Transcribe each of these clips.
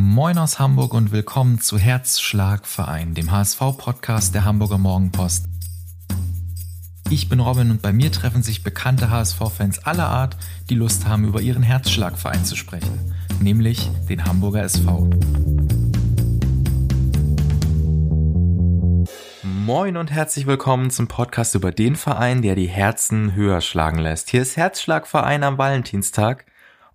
Moin aus Hamburg und willkommen zu Herzschlagverein, dem HSV-Podcast der Hamburger Morgenpost. Ich bin Robin und bei mir treffen sich bekannte HSV-Fans aller Art, die Lust haben, über ihren Herzschlagverein zu sprechen, nämlich den Hamburger SV. Moin und herzlich willkommen zum Podcast über den Verein, der die Herzen höher schlagen lässt. Hier ist Herzschlagverein am Valentinstag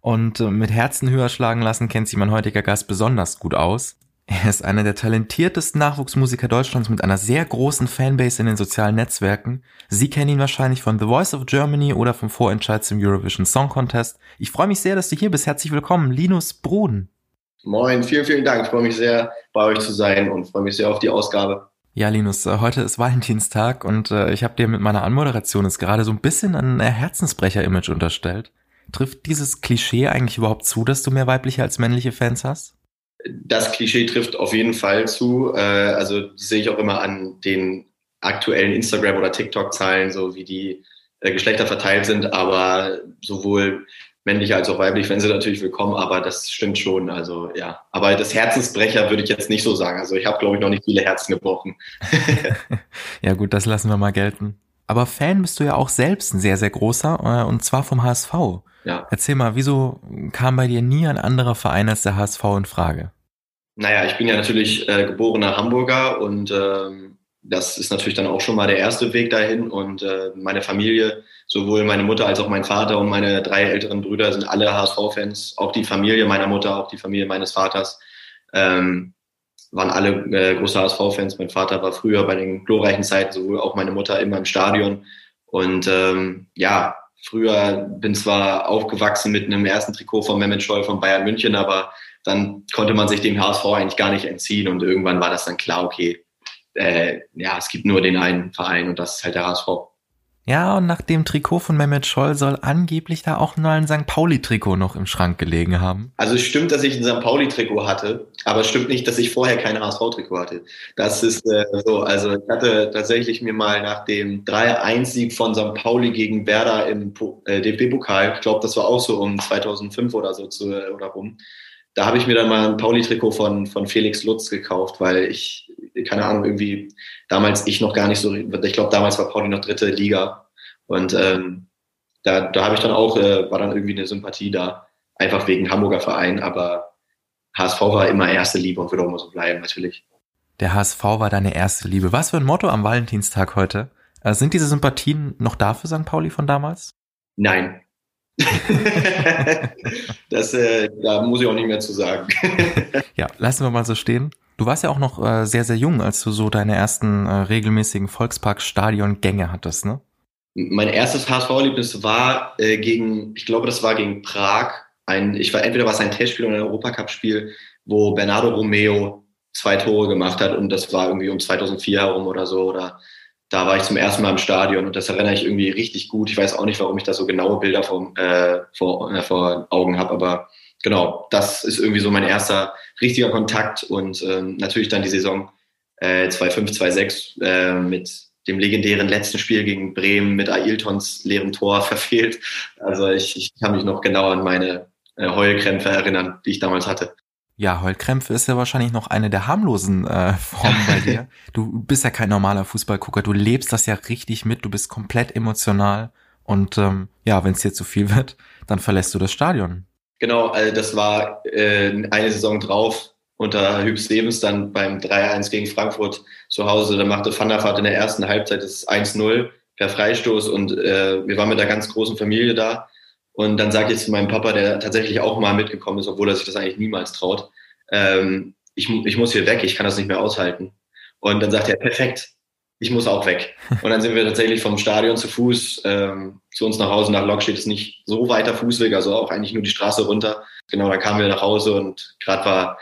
und äh, mit Herzen höher schlagen lassen kennt sich mein heutiger Gast besonders gut aus. Er ist einer der talentiertesten Nachwuchsmusiker Deutschlands mit einer sehr großen Fanbase in den sozialen Netzwerken. Sie kennen ihn wahrscheinlich von The Voice of Germany oder vom Vorentscheid zum Eurovision Song Contest. Ich freue mich sehr, dass du hier bist. Herzlich willkommen, Linus Bruden. Moin, vielen, vielen Dank. Ich freue mich sehr, bei euch zu sein und freue mich sehr auf die Ausgabe. Ja, Linus, äh, heute ist Valentinstag und äh, ich habe dir mit meiner Anmoderation jetzt gerade so ein bisschen ein Herzensbrecher-Image unterstellt. Trifft dieses Klischee eigentlich überhaupt zu, dass du mehr weibliche als männliche Fans hast? Das Klischee trifft auf jeden Fall zu. Äh, also sehe ich auch immer an den aktuellen Instagram- oder TikTok-Zahlen, so wie die äh, Geschlechter verteilt sind. Aber sowohl männliche als auch weibliche Fans sind natürlich willkommen, aber das stimmt schon. Also ja, aber das Herzensbrecher würde ich jetzt nicht so sagen. Also ich habe, glaube ich, noch nicht viele Herzen gebrochen. ja gut, das lassen wir mal gelten. Aber Fan bist du ja auch selbst ein sehr, sehr großer, äh, und zwar vom HSV. Ja. Erzähl mal, wieso kam bei dir nie ein anderer Verein als der HSV in Frage? Naja, ich bin ja natürlich äh, geborener Hamburger und ähm, das ist natürlich dann auch schon mal der erste Weg dahin. Und äh, meine Familie, sowohl meine Mutter als auch mein Vater und meine drei älteren Brüder sind alle HSV-Fans. Auch die Familie meiner Mutter, auch die Familie meines Vaters ähm, waren alle äh, große HSV-Fans. Mein Vater war früher bei den glorreichen Zeiten, sowohl auch meine Mutter immer im Stadion. Und ähm, ja, früher bin zwar aufgewachsen mit einem ersten Trikot von Mehmet Scholl von Bayern München, aber dann konnte man sich dem HSV eigentlich gar nicht entziehen und irgendwann war das dann klar, okay, äh, ja, es gibt nur den einen Verein und das ist halt der HSV. Ja, und nach dem Trikot von Mehmet Scholl soll angeblich da auch nur ein St. Pauli-Trikot noch im Schrank gelegen haben. Also es stimmt, dass ich ein St. Pauli-Trikot hatte, aber es stimmt nicht, dass ich vorher kein HSV-Trikot hatte. Das ist äh, so. Also ich hatte tatsächlich mir mal nach dem 3-1-Sieg von St. Pauli gegen Werder im äh, DFB-Pokal, ich glaube, das war auch so um 2005 oder so zu, oder rum, da habe ich mir dann mal ein Pauli-Trikot von, von Felix Lutz gekauft, weil ich, keine Ahnung, irgendwie damals ich noch gar nicht so, ich glaube, damals war Pauli noch dritte Liga. Und ähm, da, da habe ich dann auch, äh, war dann irgendwie eine Sympathie da, einfach wegen Hamburger Verein, aber HSV war immer erste Liebe und würde auch immer so bleiben, natürlich. Der HSV war deine erste Liebe. Was für ein Motto am Valentinstag heute? Also sind diese Sympathien noch da für St. Pauli von damals? Nein, das, äh, da muss ich auch nicht mehr zu sagen. ja, lassen wir mal so stehen. Du warst ja auch noch äh, sehr, sehr jung, als du so deine ersten äh, regelmäßigen Volkspark-Stadion-Gänge hattest, ne? Mein erstes HSV-Erlebnis war äh, gegen, ich glaube, das war gegen Prag. Ein, ich war entweder war es ein Testspiel oder ein Europacup-Spiel, wo Bernardo Romeo zwei Tore gemacht hat und das war irgendwie um 2004 herum oder so oder da war ich zum ersten Mal im Stadion und das erinnere ich irgendwie richtig gut. Ich weiß auch nicht, warum ich da so genaue Bilder vor, äh, vor, äh, vor Augen habe, aber genau, das ist irgendwie so mein erster richtiger Kontakt und ähm, natürlich dann die Saison äh, 2-5, 2-6 äh, mit dem legendären letzten Spiel gegen Bremen mit Ailtons leerem Tor verfehlt. Also ich, ich kann mich noch genau an meine äh, Heulkrämpfe erinnern, die ich damals hatte. Ja, Heulkrämpfe ist ja wahrscheinlich noch eine der harmlosen äh, Formen bei dir. Du bist ja kein normaler Fußballgucker, du lebst das ja richtig mit, du bist komplett emotional und ähm, ja, wenn es dir zu viel wird, dann verlässt du das Stadion. Genau, also das war äh, eine Saison drauf unter Hübs Lebens dann beim 3-1 gegen Frankfurt zu Hause. Da machte Van der Vaart in der ersten Halbzeit das 1-0 per Freistoß und äh, wir waren mit einer ganz großen Familie da und dann sage ich zu meinem Papa, der tatsächlich auch mal mitgekommen ist, obwohl er sich das eigentlich niemals traut, ähm, ich, ich muss hier weg, ich kann das nicht mehr aushalten. Und dann sagt er, perfekt, ich muss auch weg. Und dann sind wir tatsächlich vom Stadion zu Fuß ähm, zu uns nach Hause. Nach Lok steht es nicht so weiter Fußweg, also auch eigentlich nur die Straße runter. Genau, dann kamen wir nach Hause und gerade war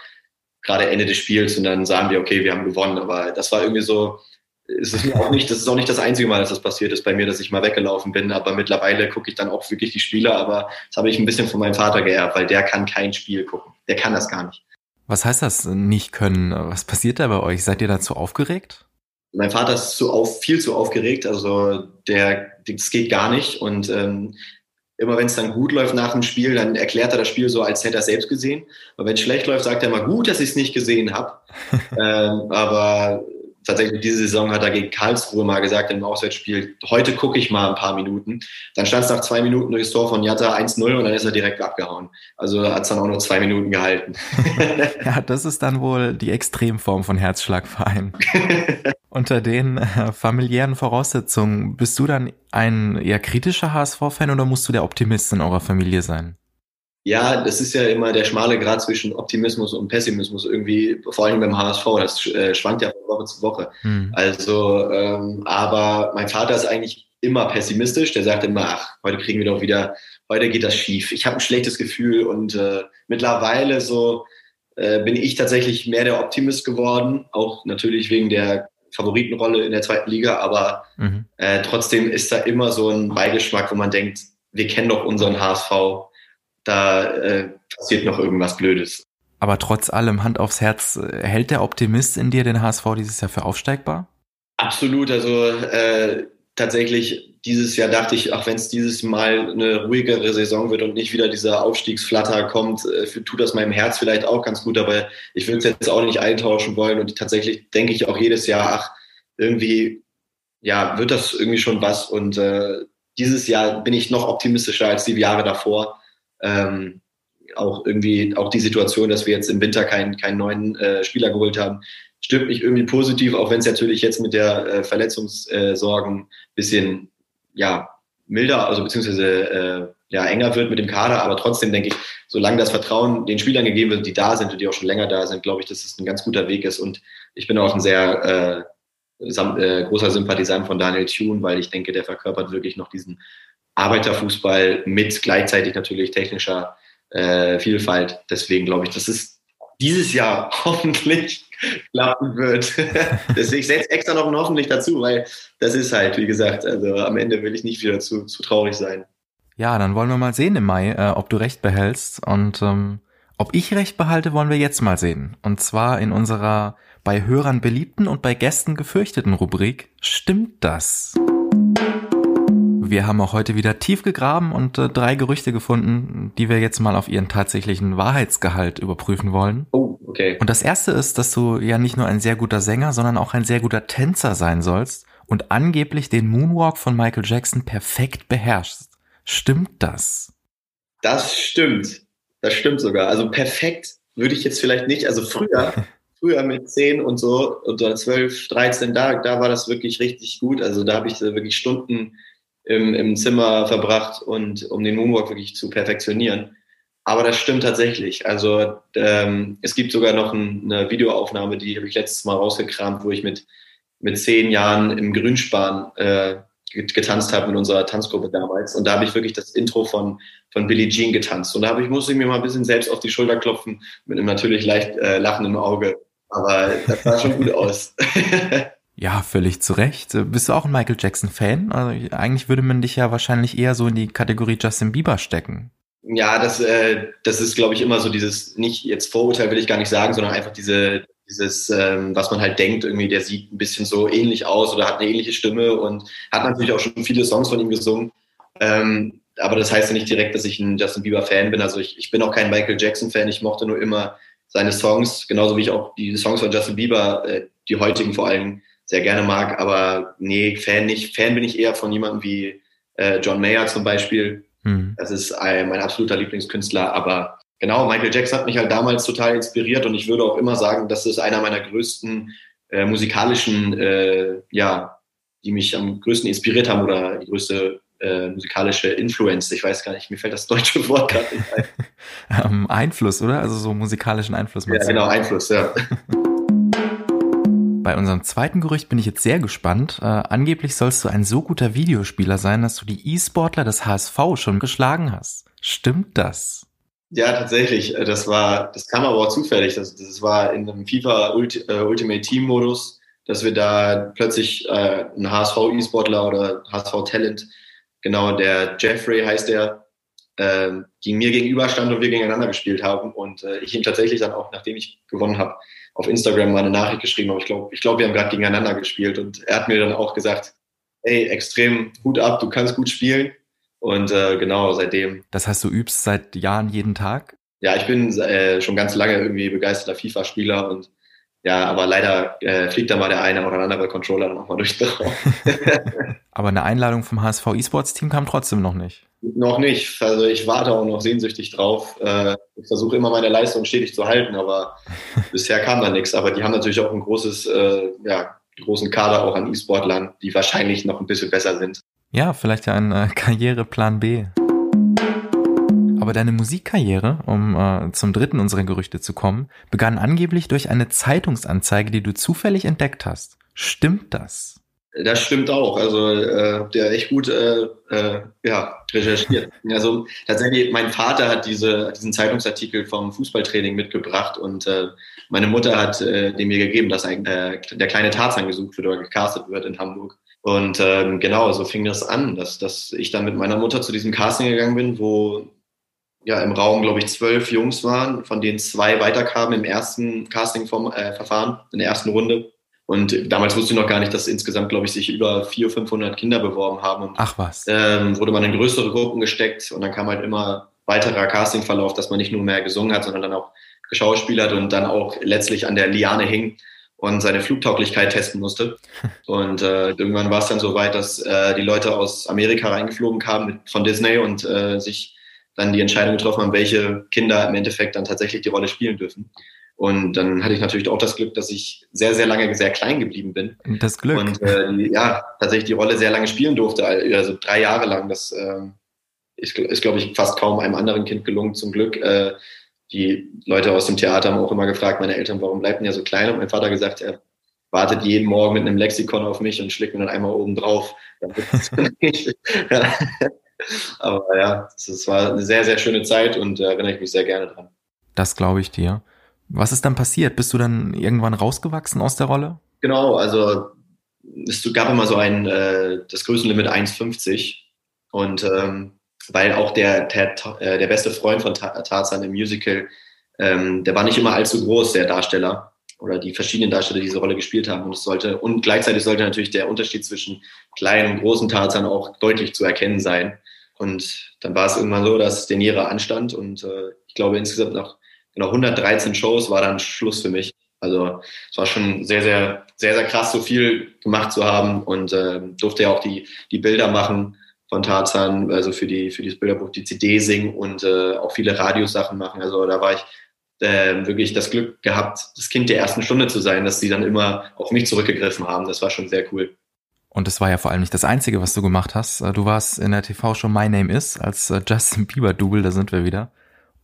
gerade Ende des Spiels und dann sahen wir, okay, wir haben gewonnen. Aber das war irgendwie so, es ist auch nicht, das ist auch nicht das einzige Mal, dass das passiert ist bei mir, dass ich mal weggelaufen bin. Aber mittlerweile gucke ich dann auch wirklich die Spiele. Aber das habe ich ein bisschen von meinem Vater geerbt, weil der kann kein Spiel gucken. Der kann das gar nicht. Was heißt das nicht können? Was passiert da bei euch? Seid ihr dazu aufgeregt? Mein Vater ist zu auf, viel zu aufgeregt. Also der, das geht gar nicht. Und ähm, immer wenn es dann gut läuft nach dem Spiel, dann erklärt er das Spiel so, als hätte er selbst gesehen. Aber wenn es schlecht läuft, sagt er immer, gut, dass ich es nicht gesehen habe. ähm, aber tatsächlich diese Saison hat er gegen Karlsruhe mal gesagt im Auswärtsspiel, heute gucke ich mal ein paar Minuten. Dann stand es nach zwei Minuten durchs Tor von Jatta 1-0 und dann ist er direkt abgehauen. Also hat es dann auch nur zwei Minuten gehalten. ja, das ist dann wohl die Extremform von Herzschlagverein. Unter den äh, familiären Voraussetzungen, bist du dann ein eher kritischer HSV-Fan oder musst du der Optimist in eurer Familie sein? Ja, das ist ja immer der schmale Grad zwischen Optimismus und Pessimismus irgendwie, vor allem beim HSV. Das äh, schwankt ja von Woche zu Woche. Hm. Also, ähm, aber mein Vater ist eigentlich immer pessimistisch. Der sagt immer, ach, heute kriegen wir doch wieder, heute geht das schief. Ich habe ein schlechtes Gefühl und äh, mittlerweile so äh, bin ich tatsächlich mehr der Optimist geworden, auch natürlich wegen der Favoritenrolle in der zweiten Liga, aber mhm. äh, trotzdem ist da immer so ein Beigeschmack, wo man denkt, wir kennen doch unseren HSV da äh, passiert noch irgendwas Blödes. Aber trotz allem, Hand aufs Herz, äh, hält der Optimist in dir den HSV dieses Jahr für aufsteigbar? Absolut. Also äh, tatsächlich dieses Jahr dachte ich, auch wenn es dieses Mal eine ruhigere Saison wird und nicht wieder dieser Aufstiegsflatter kommt, äh, tut das meinem Herz vielleicht auch ganz gut. Aber ich würde es jetzt auch nicht eintauschen wollen. Und tatsächlich denke ich auch jedes Jahr, ach, irgendwie, ja, wird das irgendwie schon was. Und äh, dieses Jahr bin ich noch optimistischer als die Jahre davor ähm, auch irgendwie, auch die Situation, dass wir jetzt im Winter keinen, keinen neuen äh, Spieler geholt haben, stimmt mich irgendwie positiv, auch wenn es natürlich jetzt mit der äh, Verletzungssorgen äh, bisschen, ja, milder, also beziehungsweise äh, ja, enger wird mit dem Kader, aber trotzdem denke ich, solange das Vertrauen den Spielern gegeben wird, die da sind und die auch schon länger da sind, glaube ich, dass es ein ganz guter Weg ist. Und ich bin auch ein sehr äh, äh, großer Sympathisant von Daniel Thune, weil ich denke, der verkörpert wirklich noch diesen Arbeiterfußball mit gleichzeitig natürlich technischer äh, Vielfalt. Deswegen glaube ich, dass es dieses Jahr hoffentlich klappen wird. Deswegen ich setze extra noch ein hoffentlich dazu, weil das ist halt, wie gesagt, also am Ende will ich nicht wieder zu, zu traurig sein. Ja, dann wollen wir mal sehen im Mai, äh, ob du recht behältst. Und ähm, ob ich recht behalte, wollen wir jetzt mal sehen. Und zwar in unserer bei Hörern beliebten und bei Gästen gefürchteten Rubrik Stimmt das? Wir haben auch heute wieder tief gegraben und äh, drei Gerüchte gefunden, die wir jetzt mal auf ihren tatsächlichen Wahrheitsgehalt überprüfen wollen. Oh, okay. Und das erste ist, dass du ja nicht nur ein sehr guter Sänger, sondern auch ein sehr guter Tänzer sein sollst und angeblich den Moonwalk von Michael Jackson perfekt beherrschst. Stimmt das? Das stimmt. Das stimmt sogar. Also perfekt würde ich jetzt vielleicht nicht. Also früher, früher mit 10 und so, oder 12, 13, da, da war das wirklich richtig gut. Also da habe ich wirklich Stunden im, im Zimmer verbracht und um den Moonwalk wirklich zu perfektionieren. Aber das stimmt tatsächlich. Also ähm, es gibt sogar noch ein, eine Videoaufnahme, die habe ich letztes Mal rausgekramt, wo ich mit, mit zehn Jahren im Grünspan äh, getanzt habe mit unserer Tanzgruppe damals. Und da habe ich wirklich das Intro von, von Billie Jean getanzt. Und da habe ich, musste ich mir mal ein bisschen selbst auf die Schulter klopfen, mit einem natürlich leicht äh, lachenden Auge. Aber das sah schon gut aus. Ja, völlig zu Recht. Bist du auch ein Michael Jackson-Fan? Also eigentlich würde man dich ja wahrscheinlich eher so in die Kategorie Justin Bieber stecken. Ja, das, äh, das ist, glaube ich, immer so dieses, nicht jetzt Vorurteil will ich gar nicht sagen, sondern einfach diese, dieses, ähm, was man halt denkt, irgendwie, der sieht ein bisschen so ähnlich aus oder hat eine ähnliche Stimme und hat natürlich auch schon viele Songs von ihm gesungen. Ähm, aber das heißt ja nicht direkt, dass ich ein Justin Bieber-Fan bin. Also ich, ich bin auch kein Michael Jackson-Fan. Ich mochte nur immer seine Songs, genauso wie ich auch die Songs von Justin Bieber, äh, die heutigen vor allem, sehr gerne mag, aber nee, Fan nicht. Fan bin ich eher von jemandem wie äh, John Mayer zum Beispiel. Hm. Das ist ein, mein absoluter Lieblingskünstler, aber genau, Michael Jackson hat mich halt damals total inspiriert und ich würde auch immer sagen, das ist einer meiner größten äh, musikalischen, äh, ja, die mich am größten inspiriert haben oder die größte äh, musikalische Influence. Ich weiß gar nicht, mir fällt das deutsche Wort gerade nicht ein. Einfluss, oder? Also so musikalischen Einfluss. Ja, genau, Einfluss, ja. Bei unserem zweiten Gerücht bin ich jetzt sehr gespannt. Äh, angeblich sollst du ein so guter Videospieler sein, dass du die E-Sportler des HSV schon geschlagen hast. Stimmt das? Ja, tatsächlich. Äh, das war, das kam aber auch zufällig. Das, das war in einem FIFA Ulti, äh, Ultimate Team Modus, dass wir da plötzlich äh, einen HSV E-Sportler oder HSV Talent, genau der Jeffrey heißt der, äh, gegen mir gegenüberstand und wir gegeneinander gespielt haben und äh, ich ihm tatsächlich dann auch, nachdem ich gewonnen habe, auf Instagram mal eine Nachricht geschrieben habe. Ich glaube, ich glaub, wir haben gerade gegeneinander gespielt und er hat mir dann auch gesagt, ey, extrem gut ab, du kannst gut spielen. Und äh, genau, seitdem. Das heißt, du übst seit Jahren jeden Tag? Ja, ich bin äh, schon ganz lange irgendwie begeisterter FIFA-Spieler und ja, aber leider äh, fliegt da mal der eine oder andere Controller dann auch mal durch den Raum. aber eine Einladung vom HSV E-Sports Team kam trotzdem noch nicht. Noch nicht. Also ich warte auch noch sehnsüchtig drauf. Äh, ich versuche immer meine Leistung stetig zu halten, aber bisher kam da nichts. Aber die haben natürlich auch ein großes, äh, ja, großen Kader auch an E-Sportlern, die wahrscheinlich noch ein bisschen besser sind. Ja, vielleicht ja ein äh, Karriereplan B. Aber deine Musikkarriere, um äh, zum dritten unserer Gerüchte zu kommen, begann angeblich durch eine Zeitungsanzeige, die du zufällig entdeckt hast. Stimmt das? Das stimmt auch. Also äh, der echt gut äh, äh, ja, recherchiert. Also tatsächlich, mein Vater hat diese, diesen Zeitungsartikel vom Fußballtraining mitgebracht und äh, meine Mutter hat äh, den mir gegeben, dass ein, äh, der kleine Tarzan gesucht wird oder gecastet wird in Hamburg. Und ähm, genau, so fing das an, dass, dass ich dann mit meiner Mutter zu diesem Casting gegangen bin, wo ja im Raum, glaube ich, zwölf Jungs waren, von denen zwei weiterkamen im ersten Casting-Verfahren, äh, in der ersten Runde. Und damals wusste ich noch gar nicht, dass insgesamt, glaube ich, sich über 400, 500 Kinder beworben haben. Und, Ach was. Ähm, wurde man in größere Gruppen gesteckt und dann kam halt immer weiterer Castingverlauf, dass man nicht nur mehr gesungen hat, sondern dann auch geschauspielert und dann auch letztlich an der Liane hing und seine Flugtauglichkeit testen musste. Und äh, irgendwann war es dann so weit, dass äh, die Leute aus Amerika reingeflogen kamen mit, von Disney und äh, sich dann die Entscheidung getroffen haben, welche Kinder im Endeffekt dann tatsächlich die Rolle spielen dürfen. Und dann hatte ich natürlich auch das Glück, dass ich sehr, sehr lange sehr klein geblieben bin. Das Glück. Und äh, ja, tatsächlich die Rolle sehr lange spielen durfte, also drei Jahre lang. Das äh, ist, ist glaube ich, fast kaum einem anderen Kind gelungen, zum Glück. Äh, die Leute aus dem Theater haben auch immer gefragt, meine Eltern, warum bleibt denn ja so klein? Und mein Vater gesagt, er wartet jeden Morgen mit einem Lexikon auf mich und schlägt mir dann einmal oben drauf. Aber ja, es war eine sehr, sehr schöne Zeit und da erinnere ich mich sehr gerne dran. Das glaube ich dir. Was ist dann passiert? Bist du dann irgendwann rausgewachsen aus der Rolle? Genau, also es gab immer so ein, äh, das Größenlimit 1,50 und ähm, weil auch der, der, äh, der beste Freund von Tarzan im Musical, ähm, der war nicht immer allzu groß, der Darsteller oder die verschiedenen Darsteller, die diese Rolle gespielt haben. Und es sollte, und gleichzeitig sollte natürlich der Unterschied zwischen kleinen und großen Tarzan auch deutlich zu erkennen sein. Und dann war es irgendwann so, dass Deniere anstand und äh, ich glaube insgesamt nach genau 113 Shows war dann Schluss für mich. Also es war schon sehr, sehr, sehr, sehr krass, so viel gemacht zu haben und äh, durfte ja auch die, die Bilder machen von Tarzan, also für die für dieses Bilderbuch die CD singen und äh, auch viele Radiosachen machen. Also da war ich äh, wirklich das Glück gehabt, das Kind der ersten Stunde zu sein, dass sie dann immer auf mich zurückgegriffen haben. Das war schon sehr cool. Und das war ja vor allem nicht das Einzige, was du gemacht hast. Äh, du warst in der TV-Show My Name Is als äh, Justin Bieber-Double, da sind wir wieder.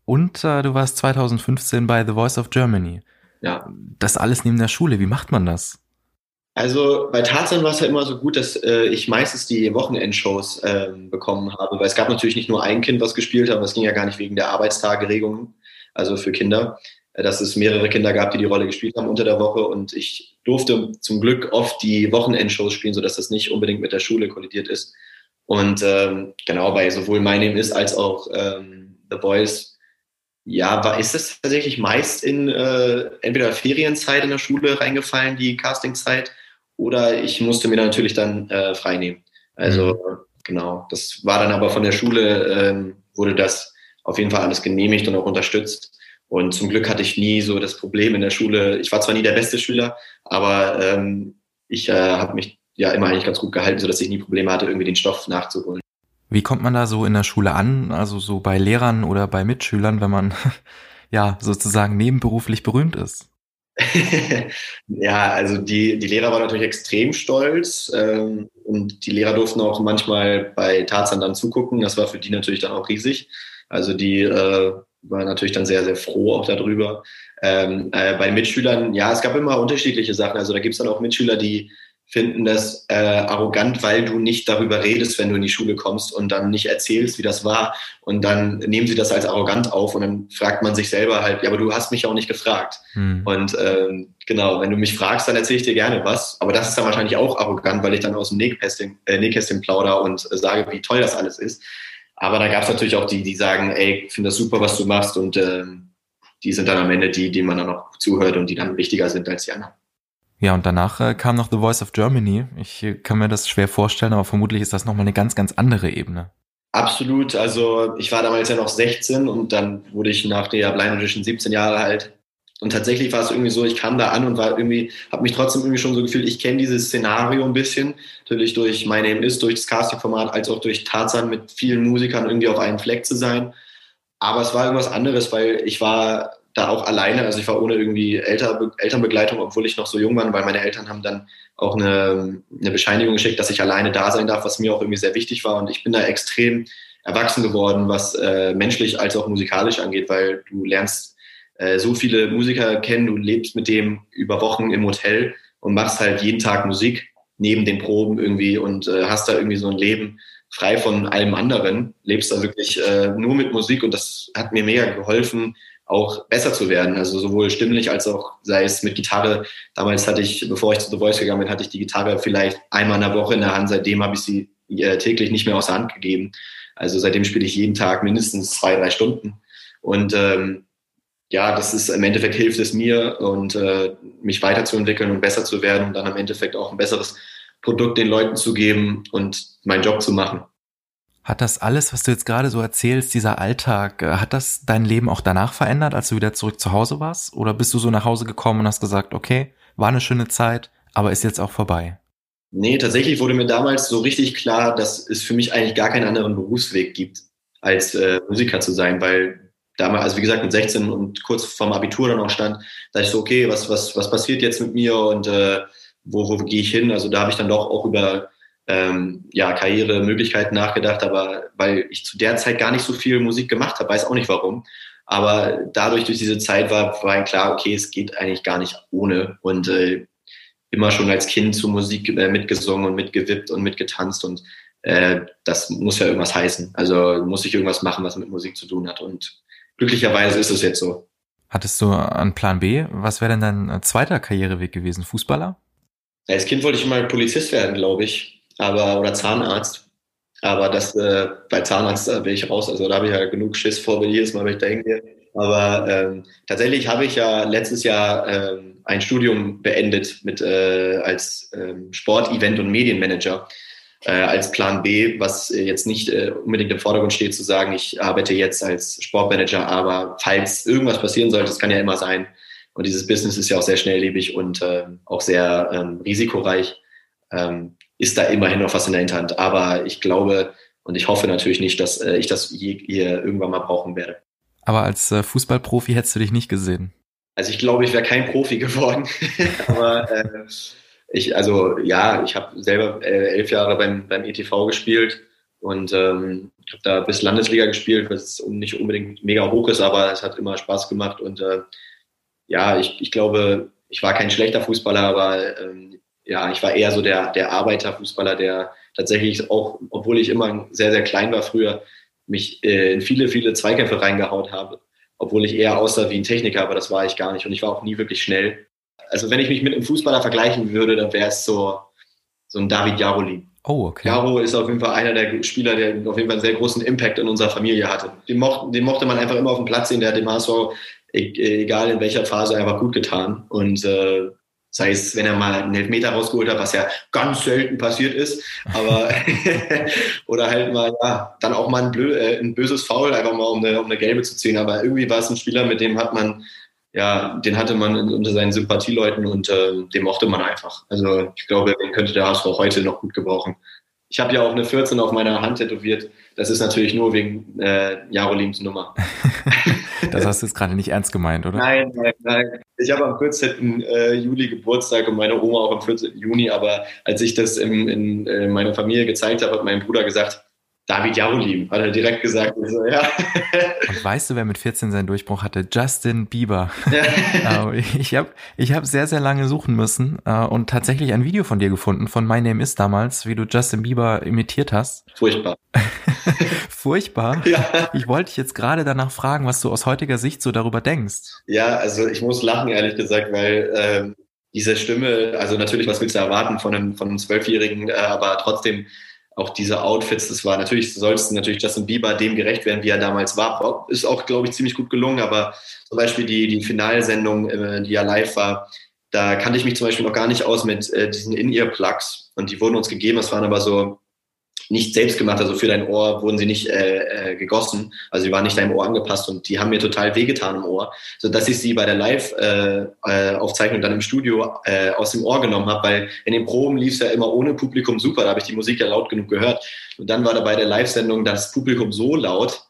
Und äh, du warst 2015 bei The Voice of Germany. Ja. Das alles neben der Schule. Wie macht man das? Also bei Tarzan war es ja immer so gut, dass äh, ich meistens die Wochenendshows äh, bekommen habe, weil es gab natürlich nicht nur ein Kind, was gespielt hat, aber es ging ja gar nicht wegen der Arbeitstageregelung, also für Kinder, äh, dass es mehrere Kinder gab, die die Rolle gespielt haben unter der Woche und ich durfte zum Glück oft die Wochenendshows spielen, sodass das nicht unbedingt mit der Schule kollidiert ist. Und ähm, genau bei sowohl My Name Is als auch ähm, The Boys, ja, war, ist es tatsächlich meist in äh, entweder Ferienzeit in der Schule reingefallen, die Castingzeit, oder ich musste mir natürlich dann äh, frei nehmen. Also mhm. genau, das war dann aber von der Schule, ähm, wurde das auf jeden Fall alles genehmigt und auch unterstützt. Und zum Glück hatte ich nie so das Problem in der Schule. Ich war zwar nie der beste Schüler, aber ähm, ich äh, habe mich ja immer eigentlich ganz gut gehalten, sodass ich nie Probleme hatte, irgendwie den Stoff nachzuholen. Wie kommt man da so in der Schule an, also so bei Lehrern oder bei Mitschülern, wenn man ja sozusagen nebenberuflich berühmt ist? ja, also die, die Lehrer waren natürlich extrem stolz ähm, und die Lehrer durften auch manchmal bei Tarzan dann zugucken. Das war für die natürlich dann auch riesig. Also die äh, waren natürlich dann sehr, sehr froh auch darüber. Ähm, äh, bei Mitschülern, ja, es gab immer unterschiedliche Sachen. Also da gibt es dann auch Mitschüler, die finden das äh, arrogant, weil du nicht darüber redest, wenn du in die Schule kommst und dann nicht erzählst, wie das war. Und dann nehmen sie das als arrogant auf und dann fragt man sich selber halt, ja, aber du hast mich auch nicht gefragt. Hm. Und ähm, genau, wenn du mich fragst, dann erzähle ich dir gerne was. Aber das ist dann wahrscheinlich auch arrogant, weil ich dann aus dem Nähkästchen, äh, Nähkästchen plauder und äh, sage, wie toll das alles ist. Aber da gab es natürlich auch die, die sagen, ey, ich finde das super, was du machst. Und ähm, die sind dann am Ende die, die man dann auch zuhört und die dann wichtiger sind als die anderen. Ja, und danach äh, kam noch The Voice of Germany. Ich äh, kann mir das schwer vorstellen, aber vermutlich ist das nochmal eine ganz, ganz andere Ebene. Absolut. Also ich war damals ja noch 16 und dann wurde ich nach der Blind Audition 17 Jahre alt. Und tatsächlich war es irgendwie so, ich kam da an und war irgendwie, habe mich trotzdem irgendwie schon so gefühlt, ich kenne dieses Szenario ein bisschen. Natürlich durch My Name Is, durch das Casting-Format, als auch durch Tarzan mit vielen Musikern irgendwie auf einem Fleck zu sein. Aber es war irgendwas anderes, weil ich war da auch alleine, also ich war ohne irgendwie Elter, Elternbegleitung, obwohl ich noch so jung war, weil meine Eltern haben dann auch eine, eine Bescheinigung geschickt, dass ich alleine da sein darf, was mir auch irgendwie sehr wichtig war. Und ich bin da extrem erwachsen geworden, was äh, menschlich als auch musikalisch angeht, weil du lernst äh, so viele Musiker kennen, du lebst mit dem über Wochen im Hotel und machst halt jeden Tag Musik neben den Proben irgendwie und äh, hast da irgendwie so ein Leben frei von allem anderen, lebst da wirklich äh, nur mit Musik und das hat mir mega geholfen, auch besser zu werden. Also sowohl stimmlich als auch sei es mit Gitarre. Damals hatte ich, bevor ich zu The Voice gegangen bin, hatte ich die Gitarre vielleicht einmal in der Woche in der Hand. Seitdem habe ich sie äh, täglich nicht mehr aus der Hand gegeben. Also seitdem spiele ich jeden Tag mindestens zwei, drei Stunden. Und ähm, ja, das ist im Endeffekt hilft es mir und äh, mich weiterzuentwickeln und besser zu werden und dann im Endeffekt auch ein besseres Produkt den Leuten zu geben und meinen Job zu machen. Hat das alles, was du jetzt gerade so erzählst, dieser Alltag, äh, hat das dein Leben auch danach verändert, als du wieder zurück zu Hause warst? Oder bist du so nach Hause gekommen und hast gesagt, okay, war eine schöne Zeit, aber ist jetzt auch vorbei? Nee, tatsächlich wurde mir damals so richtig klar, dass es für mich eigentlich gar keinen anderen Berufsweg gibt, als äh, Musiker zu sein, weil damals, also wie gesagt, mit 16 und kurz vorm Abitur dann auch stand, da ich so, okay, was, was, was passiert jetzt mit mir und äh, wo, wo gehe ich hin? Also da habe ich dann doch auch über ähm, ja, Karrieremöglichkeiten nachgedacht, aber weil ich zu der Zeit gar nicht so viel Musik gemacht habe, weiß auch nicht warum. Aber dadurch, durch diese Zeit war, war klar, okay, es geht eigentlich gar nicht ohne. Und äh, immer schon als Kind zu Musik äh, mitgesungen und mitgewippt und mitgetanzt. Und äh, das muss ja irgendwas heißen. Also muss ich irgendwas machen, was mit Musik zu tun hat. Und glücklicherweise ist es jetzt so. Hattest du einen Plan B? Was wäre denn dein zweiter Karriereweg gewesen? Fußballer? Als Kind wollte ich mal Polizist werden, glaube ich aber oder Zahnarzt. Aber das äh, bei Zahnarzt äh, bin ich raus. Also da habe ich ja genug Schiss vor, wenn jedes Mal, wenn ich da hingehe. Aber ähm, tatsächlich habe ich ja letztes Jahr ähm, ein Studium beendet mit äh, als ähm, Sport-Event- und Medienmanager äh, als Plan B, was jetzt nicht äh, unbedingt im Vordergrund steht, zu sagen, ich arbeite jetzt als Sportmanager, aber falls irgendwas passieren sollte, das kann ja immer sein. Und dieses Business ist ja auch sehr schnelllebig und äh, auch sehr ähm, risikoreich. Ähm, ist da immerhin noch was in der Hinterhand. Aber ich glaube und ich hoffe natürlich nicht, dass äh, ich das je, hier irgendwann mal brauchen werde. Aber als äh, Fußballprofi hättest du dich nicht gesehen. Also ich glaube, ich wäre kein Profi geworden. Aber äh, ich, also ja, ich habe selber äh, elf Jahre beim, beim ETV gespielt und ähm, habe da bis Landesliga gespielt, was nicht unbedingt mega hoch ist, aber es hat immer Spaß gemacht. Und äh, ja, ich, ich glaube, ich war kein schlechter Fußballer, aber ähm, ja, ich war eher so der, der Arbeiterfußballer, der tatsächlich auch, obwohl ich immer sehr, sehr klein war früher, mich äh, in viele, viele Zweikämpfe reingehaut habe. Obwohl ich eher aussah wie ein Techniker, aber das war ich gar nicht. Und ich war auch nie wirklich schnell. Also wenn ich mich mit einem Fußballer vergleichen würde, dann wäre es so, so ein David Jaroli. Oh, okay. Jaro ist auf jeden Fall einer der Spieler, der auf jeden Fall einen sehr großen Impact in unserer Familie hatte. Den mochte, den mochte man einfach immer auf dem Platz sehen. Der hat dem HSV, e-, egal in welcher Phase, einfach gut getan. Und äh, Sei es, wenn er mal einen Elfmeter rausgeholt hat, was ja ganz selten passiert ist, aber oder halt mal, ja, dann auch mal ein, blö, äh, ein böses Foul, einfach mal um eine, um eine gelbe zu ziehen. Aber irgendwie war es ein Spieler, mit dem hat man, ja, den hatte man unter seinen Sympathieleuten und äh, den mochte man einfach. Also ich glaube, den könnte der HSV heute noch gut gebrauchen. Ich habe ja auch eine 14 auf meiner Hand tätowiert. Das ist natürlich nur wegen äh, Jarolins Nummer. das hast du jetzt gerade nicht ernst gemeint, oder? Nein, nein, nein. Ich habe am 14. Äh, Juli Geburtstag und meine Oma auch am 14. Juni. Aber als ich das in, in äh, meiner Familie gezeigt habe, hat mein Bruder gesagt, David Jarolim, hat er direkt gesagt. So, ja. Und weißt du, wer mit 14 seinen Durchbruch hatte? Justin Bieber. Ja. ich habe ich hab sehr, sehr lange suchen müssen und tatsächlich ein Video von dir gefunden, von My Name Is damals, wie du Justin Bieber imitiert hast. Furchtbar. Furchtbar? Ja. Ich wollte dich jetzt gerade danach fragen, was du aus heutiger Sicht so darüber denkst. Ja, also ich muss lachen, ehrlich gesagt, weil... Ähm diese Stimme, also natürlich, was willst du erwarten von einem, von einem Zwölfjährigen, äh, aber trotzdem auch diese Outfits, das war natürlich, sollst natürlich Justin Bieber dem gerecht werden, wie er damals war. Ist auch, glaube ich, ziemlich gut gelungen, aber zum Beispiel die, die Finalsendung, äh, die ja live war, da kannte ich mich zum Beispiel noch gar nicht aus mit äh, diesen In-Ear-Plugs und die wurden uns gegeben, das waren aber so nicht selbst gemacht, also für dein Ohr wurden sie nicht äh, äh, gegossen, also sie waren nicht deinem Ohr angepasst und die haben mir total wehgetan im Ohr, so dass ich sie bei der Live-Aufzeichnung äh, äh, dann im Studio äh, aus dem Ohr genommen habe, weil in den Proben lief es ja immer ohne Publikum super, da habe ich die Musik ja laut genug gehört. Und dann war da bei der Live-Sendung das Publikum so laut,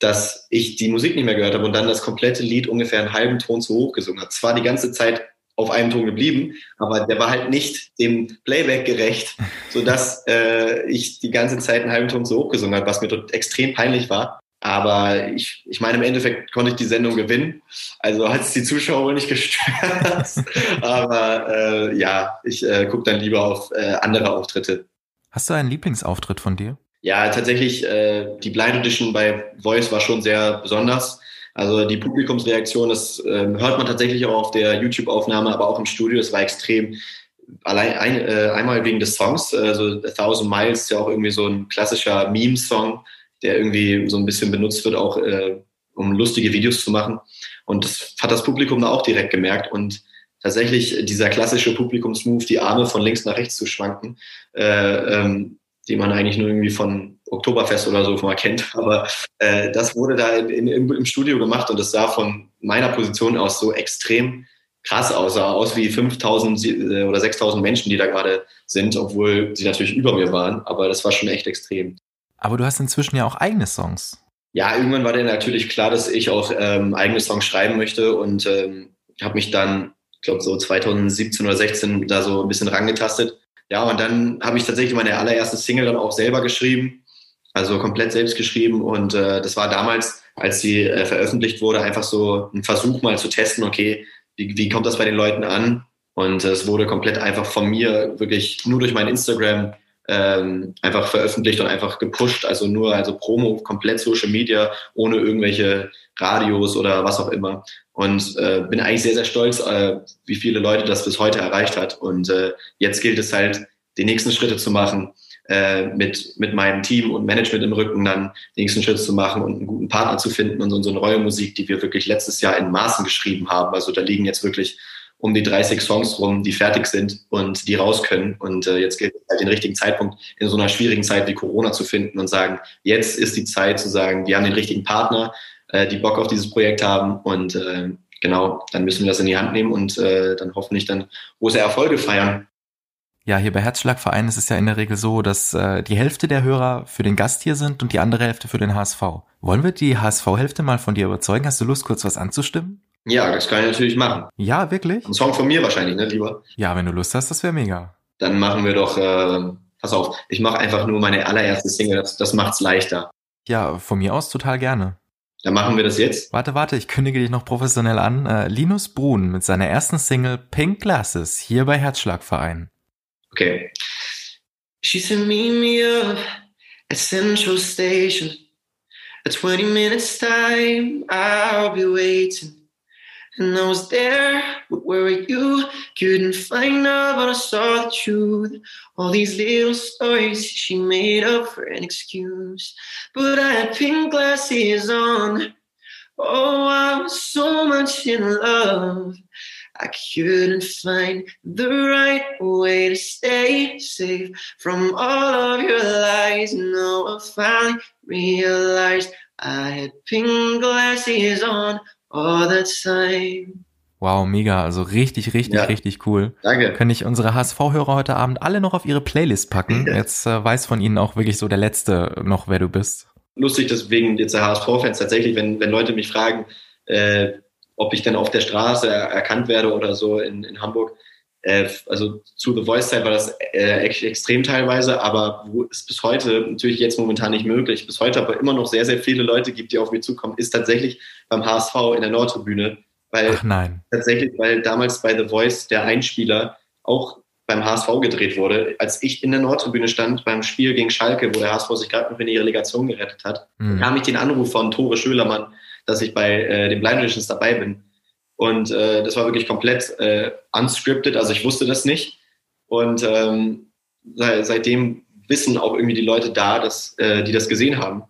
dass ich die Musik nicht mehr gehört habe und dann das komplette Lied ungefähr einen halben Ton zu hoch gesungen habe. Zwar die ganze Zeit auf einem Ton geblieben, aber der war halt nicht dem Playback gerecht, sodass äh, ich die ganze Zeit einen halben Ton zu hoch gesungen habe, was mir dort extrem peinlich war. Aber ich, ich meine, im Endeffekt konnte ich die Sendung gewinnen. Also hat es die Zuschauer wohl nicht gestört. aber äh, ja, ich äh, gucke dann lieber auf äh, andere Auftritte. Hast du einen Lieblingsauftritt von dir? Ja, tatsächlich, äh, die Blind Edition bei Voice war schon sehr besonders. Also die Publikumsreaktion, das äh, hört man tatsächlich auch auf der YouTube-Aufnahme, aber auch im Studio, es war extrem. Allein ein, äh, einmal wegen des Songs, also A Thousand Miles ist ja auch irgendwie so ein klassischer Meme-Song, der irgendwie so ein bisschen benutzt wird, auch äh, um lustige Videos zu machen. Und das hat das Publikum da auch direkt gemerkt. Und tatsächlich dieser klassische Publikumsmove, die Arme von links nach rechts zu schwanken, äh, ähm, die man eigentlich nur irgendwie von Oktoberfest oder so mal kennt. Aber äh, das wurde da in, in, im Studio gemacht und das sah von meiner Position aus so extrem krass aus. Sah aus wie 5000 äh, oder 6000 Menschen, die da gerade sind, obwohl sie natürlich über mir waren. Aber das war schon echt extrem. Aber du hast inzwischen ja auch eigene Songs. Ja, irgendwann war dann natürlich klar, dass ich auch ähm, eigene Songs schreiben möchte und ähm, habe mich dann, ich glaube so 2017 oder 16 da so ein bisschen rangetastet ja, und dann habe ich tatsächlich meine allererste Single dann auch selber geschrieben, also komplett selbst geschrieben. Und äh, das war damals, als sie äh, veröffentlicht wurde, einfach so ein Versuch mal zu testen, okay, wie, wie kommt das bei den Leuten an? Und äh, es wurde komplett einfach von mir wirklich nur durch mein Instagram ähm, einfach veröffentlicht und einfach gepusht, also nur also Promo, komplett Social Media, ohne irgendwelche Radios oder was auch immer und äh, bin eigentlich sehr, sehr stolz, äh, wie viele Leute das bis heute erreicht hat. Und äh, jetzt gilt es halt, die nächsten Schritte zu machen, äh, mit, mit meinem Team und Management im Rücken dann die nächsten Schritte zu machen und einen guten Partner zu finden und so, so eine neue Musik, die wir wirklich letztes Jahr in Maßen geschrieben haben. Also da liegen jetzt wirklich um die 30 Songs rum, die fertig sind und die raus können. Und äh, jetzt gilt es halt den richtigen Zeitpunkt in so einer schwierigen Zeit wie Corona zu finden und sagen, jetzt ist die Zeit zu sagen, wir haben den richtigen Partner, äh, die Bock auf dieses Projekt haben und äh, genau, dann müssen wir das in die Hand nehmen und äh, dann hoffentlich dann große Erfolge feiern. Ja, hier bei Herzschlagverein ist es ja in der Regel so, dass äh, die Hälfte der Hörer für den Gast hier sind und die andere Hälfte für den HSV. Wollen wir die HSV-Hälfte mal von dir überzeugen? Hast du Lust, kurz was anzustimmen? Ja, das kann ich natürlich machen. Ja, wirklich? Ein Song von mir wahrscheinlich, ne, lieber? Ja, wenn du Lust hast, das wäre mega. Dann machen wir doch, äh, pass auf, ich mache einfach nur meine allererste Single, das, das macht's leichter. Ja, von mir aus total gerne. Dann machen wir das jetzt. Warte, warte, ich kündige dich noch professionell an. Äh, Linus Brun mit seiner ersten Single Pink Glasses hier bei Herzschlagverein. Okay. She said, meet me up at Central Station. At 20 minutes time, I'll be waiting. And I was there, but where were you? Couldn't find her, but I saw the truth. All these little stories she made up for an excuse. But I had pink glasses on. Oh, I was so much in love. I couldn't find the right way to stay safe from all of your lies. No, I finally realized I had pink glasses on all the time. Wow, mega. Also richtig, richtig, ja. richtig cool. Danke. Können ich unsere HSV-Hörer heute Abend alle noch auf ihre Playlist packen. Jetzt äh, weiß von ihnen auch wirklich so der Letzte noch, wer du bist. Lustig, deswegen jetzt der HSV-Fans tatsächlich, wenn, wenn Leute mich fragen, äh, ob ich denn auf der Straße erkannt werde oder so in, in Hamburg. Äh, also zu The Voice-Zeit war das äh, extrem teilweise, aber wo es bis heute natürlich jetzt momentan nicht möglich, bis heute aber immer noch sehr, sehr viele Leute gibt, die auf mich zukommen, ist tatsächlich beim HSV in der Nordtribüne. Weil Ach nein. Tatsächlich, weil damals bei The Voice der Einspieler auch beim HSV gedreht wurde. Als ich in der Nordtribüne stand beim Spiel gegen Schalke, wo der HSV sich gerade noch in die Relegation gerettet hat, mhm. kam ich den Anruf von Tore Schölermann, dass ich bei äh, den Blind dabei bin. Und äh, das war wirklich komplett äh, unscripted, also ich wusste das nicht. Und ähm, seit, seitdem wissen auch irgendwie die Leute da, dass, äh, die das gesehen haben.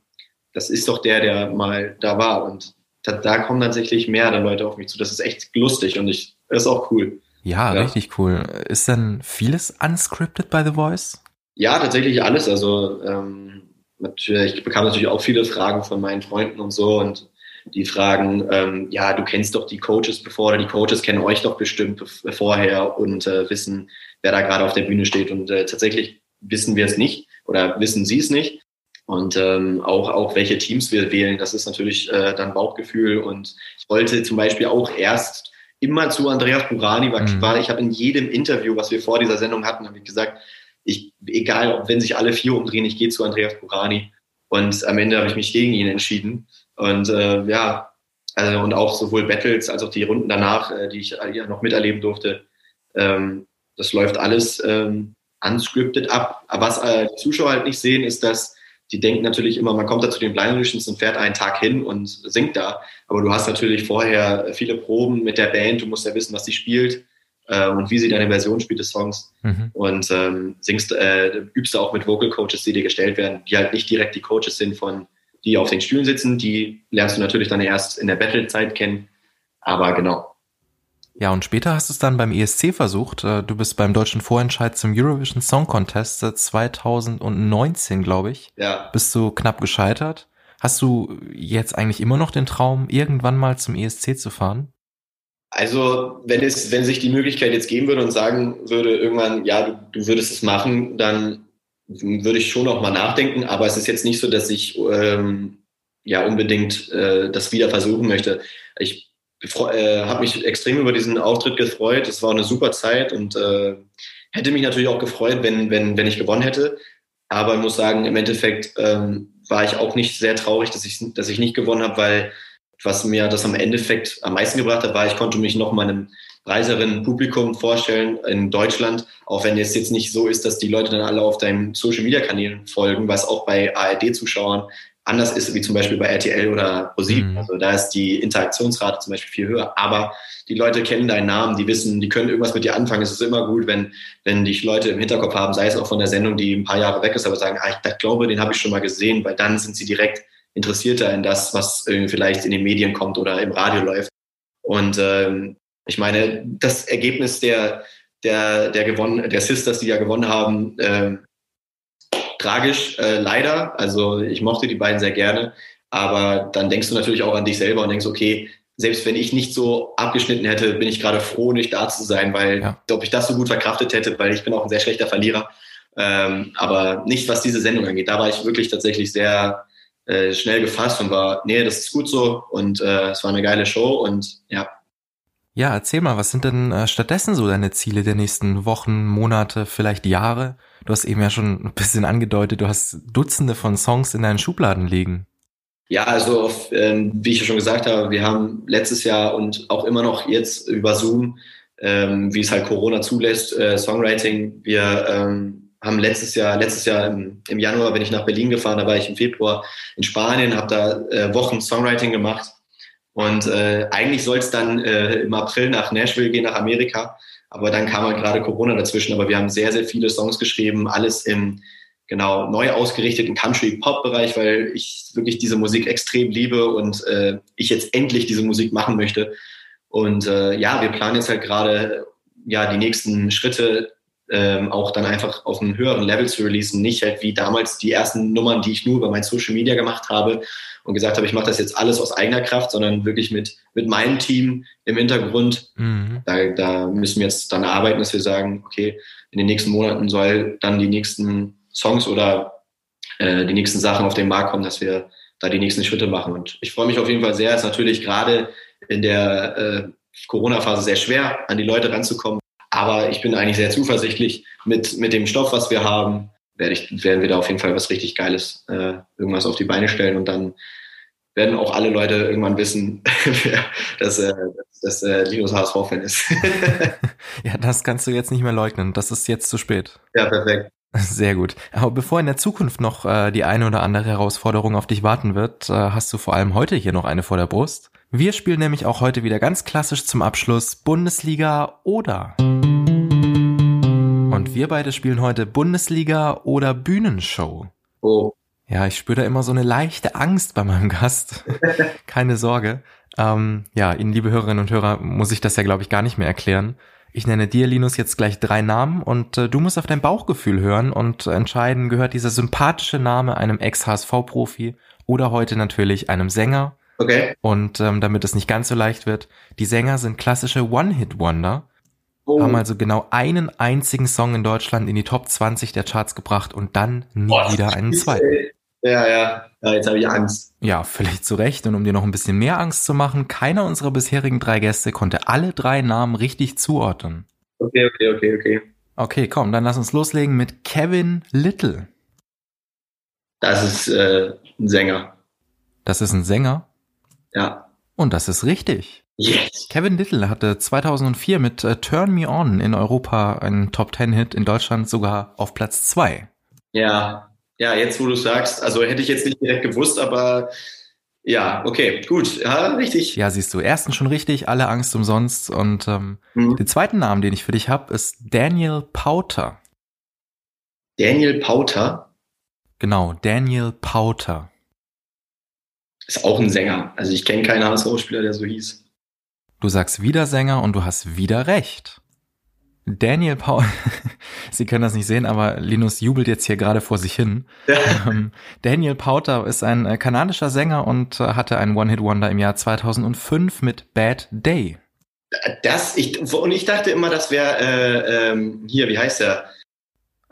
Das ist doch der, der mal da war. Und da, da kommen tatsächlich mehr dann Leute auf mich zu. Das ist echt lustig und ich, das ist auch cool. Ja, ja, richtig cool. Ist denn vieles unscripted bei The Voice? Ja, tatsächlich alles. Also ähm, natürlich, ich bekam natürlich auch viele Fragen von meinen Freunden und so und die fragen, ähm, ja, du kennst doch die Coaches bevor oder die Coaches kennen euch doch bestimmt vorher und äh, wissen, wer da gerade auf der Bühne steht. Und äh, tatsächlich wissen wir es nicht oder wissen sie es nicht. Und ähm, auch, auch welche Teams wir wählen, das ist natürlich äh, dann Bauchgefühl. Und ich wollte zum Beispiel auch erst immer zu Andreas Burani, weil mhm. ich habe in jedem Interview, was wir vor dieser Sendung hatten, habe ich gesagt, ich, egal, ob wenn sich alle vier umdrehen, ich gehe zu Andreas Burani. Und am Ende habe ich mich gegen ihn entschieden. Und äh, ja, also, und auch sowohl Battles als auch die Runden danach, äh, die ich ja noch miterleben durfte, ähm, das läuft alles ähm, unscripted ab. Aber was äh, die Zuschauer halt nicht sehen, ist, dass die denken natürlich immer, man kommt da zu den Blind Auditions und fährt einen Tag hin und singt da. Aber du hast natürlich vorher viele Proben mit der Band, du musst ja wissen, was sie spielt äh, und wie sie deine Version spielt des Songs. Mhm. Und ähm, singst, äh, übst du auch mit Vocal Coaches, die dir gestellt werden, die halt nicht direkt die Coaches sind von, die auf den Stühlen sitzen. Die lernst du natürlich dann erst in der Battle-Zeit kennen. Aber genau, ja, und später hast du es dann beim ESC versucht. Äh, du bist beim deutschen Vorentscheid zum Eurovision Song Contest 2019, glaube ich. Ja. Bist du knapp gescheitert. Hast du jetzt eigentlich immer noch den Traum, irgendwann mal zum ESC zu fahren? Also, wenn es, wenn sich die Möglichkeit jetzt geben würde und sagen würde, irgendwann, ja, du, du würdest es machen, dann würde ich schon noch mal nachdenken. Aber es ist jetzt nicht so, dass ich ähm, ja unbedingt äh, das wieder versuchen möchte. Ich äh, habe mich extrem über diesen Auftritt gefreut. Es war eine super Zeit und äh, hätte mich natürlich auch gefreut, wenn, wenn, wenn ich gewonnen hätte. Aber ich muss sagen, im Endeffekt ähm, war ich auch nicht sehr traurig, dass ich, dass ich nicht gewonnen habe, weil was mir das am Endeffekt am meisten gebracht hat, war, ich konnte mich noch meinem breiteren Publikum vorstellen in Deutschland, auch wenn es jetzt nicht so ist, dass die Leute dann alle auf deinen Social-Media-Kanälen folgen, was auch bei ARD-Zuschauern anders ist wie zum Beispiel bei RTL oder ProSieben. Mhm. Also da ist die Interaktionsrate zum Beispiel viel höher. Aber die Leute kennen deinen Namen, die wissen, die können irgendwas mit dir anfangen. Es ist immer gut, wenn, wenn dich Leute im Hinterkopf haben, sei es auch von der Sendung, die ein paar Jahre weg ist, aber sagen, ah, ich glaube, den habe ich schon mal gesehen, weil dann sind sie direkt interessierter in das, was irgendwie vielleicht in den Medien kommt oder im Radio läuft. Und ähm, ich meine, das Ergebnis der, der, der gewonnen, der Sisters, die ja gewonnen haben, äh, tragisch, äh, leider. Also ich mochte die beiden sehr gerne. Aber dann denkst du natürlich auch an dich selber und denkst, okay, selbst wenn ich nicht so abgeschnitten hätte, bin ich gerade froh, nicht da zu sein, weil ja. ob ich das so gut verkraftet hätte, weil ich bin auch ein sehr schlechter Verlierer. Ähm, aber nicht, was diese Sendung angeht. Da war ich wirklich tatsächlich sehr äh, schnell gefasst und war, nee, das ist gut so und äh, es war eine geile Show und ja. Ja, erzähl mal, was sind denn äh, stattdessen so deine Ziele der nächsten Wochen, Monate, vielleicht Jahre? Du hast eben ja schon ein bisschen angedeutet, du hast Dutzende von Songs in deinen Schubladen liegen. Ja, also auf, ähm, wie ich schon gesagt habe, wir haben letztes Jahr und auch immer noch jetzt über Zoom, ähm, wie es halt Corona zulässt, äh, Songwriting. Wir ähm, haben letztes Jahr, letztes Jahr im, im, Januar bin ich nach Berlin gefahren, da war ich im Februar in Spanien, habe da äh, Wochen Songwriting gemacht. Und äh, eigentlich soll es dann äh, im April nach Nashville gehen, nach Amerika. Aber dann kam halt gerade Corona dazwischen. Aber wir haben sehr, sehr viele Songs geschrieben, alles im genau neu ausgerichteten Country-Pop-Bereich, weil ich wirklich diese Musik extrem liebe und äh, ich jetzt endlich diese Musik machen möchte. Und äh, ja, wir planen jetzt halt gerade ja die nächsten Schritte ähm, auch dann einfach auf einem höheren Level zu releasen, nicht halt wie damals die ersten Nummern, die ich nur über mein Social Media gemacht habe und gesagt habe, ich mache das jetzt alles aus eigener Kraft, sondern wirklich mit, mit meinem Team im Hintergrund. Mhm. Da, da müssen wir jetzt dann arbeiten, dass wir sagen, okay, in den nächsten Monaten soll dann die nächsten Songs oder äh, die nächsten Sachen auf den Markt kommen, dass wir da die nächsten Schritte machen. Und ich freue mich auf jeden Fall sehr. Es ist natürlich gerade in der äh, Corona-Phase sehr schwer, an die Leute ranzukommen. Aber ich bin eigentlich sehr zuversichtlich mit, mit dem Stoff, was wir haben, werde ich, werden wir da auf jeden Fall was richtig Geiles, äh, irgendwas auf die Beine stellen und dann werden auch alle Leute irgendwann wissen, dass, äh, dass äh, Linus HSV-Fan ist. ja, das kannst du jetzt nicht mehr leugnen. Das ist jetzt zu spät. Ja, perfekt. Sehr gut. Aber bevor in der Zukunft noch äh, die eine oder andere Herausforderung auf dich warten wird, äh, hast du vor allem heute hier noch eine vor der Brust. Wir spielen nämlich auch heute wieder ganz klassisch zum Abschluss Bundesliga oder. Und wir beide spielen heute Bundesliga oder Bühnenshow. Oh. Ja, ich spüre da immer so eine leichte Angst bei meinem Gast. Keine Sorge. Ähm, ja, Ihnen, liebe Hörerinnen und Hörer, muss ich das ja, glaube ich, gar nicht mehr erklären. Ich nenne dir, Linus, jetzt gleich drei Namen und äh, du musst auf dein Bauchgefühl hören und entscheiden, gehört dieser sympathische Name einem Ex-HSV-Profi oder heute natürlich einem Sänger. Okay. Und ähm, damit es nicht ganz so leicht wird, die Sänger sind klassische One-Hit-Wonder, oh. haben also genau einen einzigen Song in Deutschland in die Top 20 der Charts gebracht und dann nie Boah, wieder einen zweiten. Ja, ja, ja, jetzt habe ich Angst. Ja, vielleicht zu Recht. Und um dir noch ein bisschen mehr Angst zu machen, keiner unserer bisherigen drei Gäste konnte alle drei Namen richtig zuordnen. Okay, okay, okay, okay. Okay, komm, dann lass uns loslegen mit Kevin Little. Das ist äh, ein Sänger. Das ist ein Sänger? Ja. Und das ist richtig. Yes. Kevin Little hatte 2004 mit äh, Turn Me On in Europa einen Top 10 Hit, in Deutschland sogar auf Platz 2. Ja, ja, jetzt wo du sagst, also hätte ich jetzt nicht direkt gewusst, aber ja, okay, gut, ja, richtig. Ja, siehst du, ersten schon richtig, alle Angst umsonst. Und ähm, mhm. den zweiten Namen, den ich für dich habe, ist Daniel Pauter. Daniel Pauter? Genau, Daniel Pauter. Ist auch ein Sänger. Also ich kenne keinen HSV-Spieler, der so hieß. Du sagst wieder Sänger und du hast wieder recht. Daniel Paul, Sie können das nicht sehen, aber Linus jubelt jetzt hier gerade vor sich hin. Ja. Ähm, Daniel Pauter ist ein äh, kanadischer Sänger und äh, hatte einen One-Hit-Wonder im Jahr 2005 mit Bad Day. Das, ich, und ich dachte immer, das wäre, äh, ähm, hier, wie heißt der?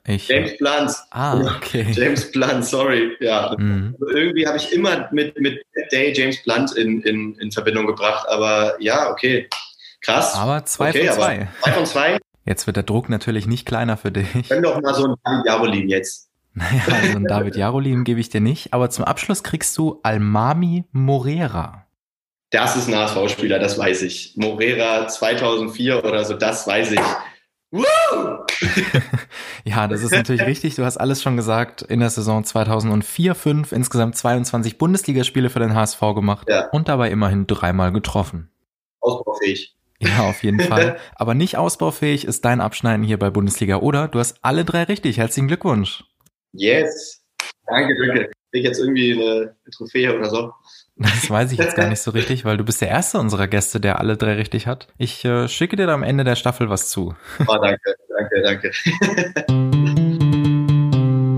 Ich, James Blunt. Ah, okay. James Blunt, sorry. Ja. Mhm. Irgendwie habe ich immer mit, mit Bad Day James Blunt in, in, in Verbindung gebracht, aber ja, okay. Krass. Aber zwei okay, von zwei. Zwei von zwei. Jetzt wird der Druck natürlich nicht kleiner für dich. Können doch mal so ein David Jarolin jetzt. Naja, also ein David Jarolin gebe ich dir nicht, aber zum Abschluss kriegst du Almami Morera. Das ist ein HSV-Spieler, das weiß ich. Morera 2004 oder so, das weiß ich. Ja, das ist natürlich richtig. Du hast alles schon gesagt. In der Saison 2004, 5 insgesamt 22 Bundesligaspiele für den HSV gemacht ja. und dabei immerhin dreimal getroffen. Ausbaufähig. Ja, auf jeden Fall. Aber nicht ausbaufähig ist dein Abschneiden hier bei Bundesliga, oder? Du hast alle drei richtig. Herzlichen Glückwunsch. Yes. Danke, danke. Krieg jetzt irgendwie eine, Trophäe oder so? Das weiß ich jetzt gar nicht so richtig, weil du bist der erste unserer Gäste, der alle drei richtig hat. Ich äh, schicke dir da am Ende der Staffel was zu. Oh, danke, danke, danke.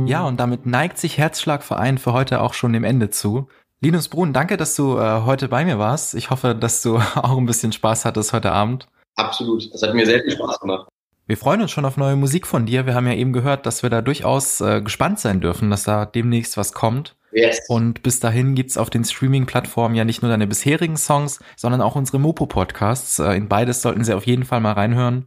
ja, und damit neigt sich Herzschlagverein für heute auch schon dem Ende zu. Linus Brun, danke, dass du äh, heute bei mir warst. Ich hoffe, dass du auch ein bisschen Spaß hattest heute Abend. Absolut. Das hat mir sehr viel Spaß gemacht. Wir freuen uns schon auf neue Musik von dir. Wir haben ja eben gehört, dass wir da durchaus äh, gespannt sein dürfen, dass da demnächst was kommt. Yes. Und bis dahin gibt's auf den Streaming-Plattformen ja nicht nur deine bisherigen Songs, sondern auch unsere Mopo-Podcasts. Äh, in beides sollten Sie auf jeden Fall mal reinhören.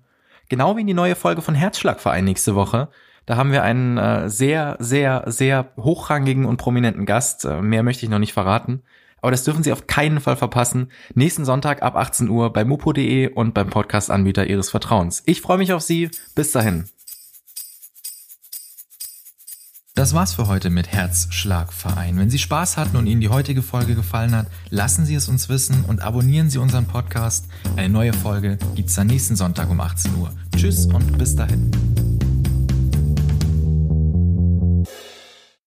Genau wie in die neue Folge von Herzschlagverein nächste Woche. Da haben wir einen äh, sehr, sehr, sehr hochrangigen und prominenten Gast. Äh, mehr möchte ich noch nicht verraten. Aber das dürfen Sie auf keinen Fall verpassen. Nächsten Sonntag ab 18 Uhr bei mupo.de und beim Podcast-Anbieter Ihres Vertrauens. Ich freue mich auf Sie. Bis dahin. Das war's für heute mit Herzschlagverein. Wenn Sie Spaß hatten und Ihnen die heutige Folge gefallen hat, lassen Sie es uns wissen und abonnieren Sie unseren Podcast. Eine neue Folge gibt's dann nächsten Sonntag um 18 Uhr. Tschüss und bis dahin.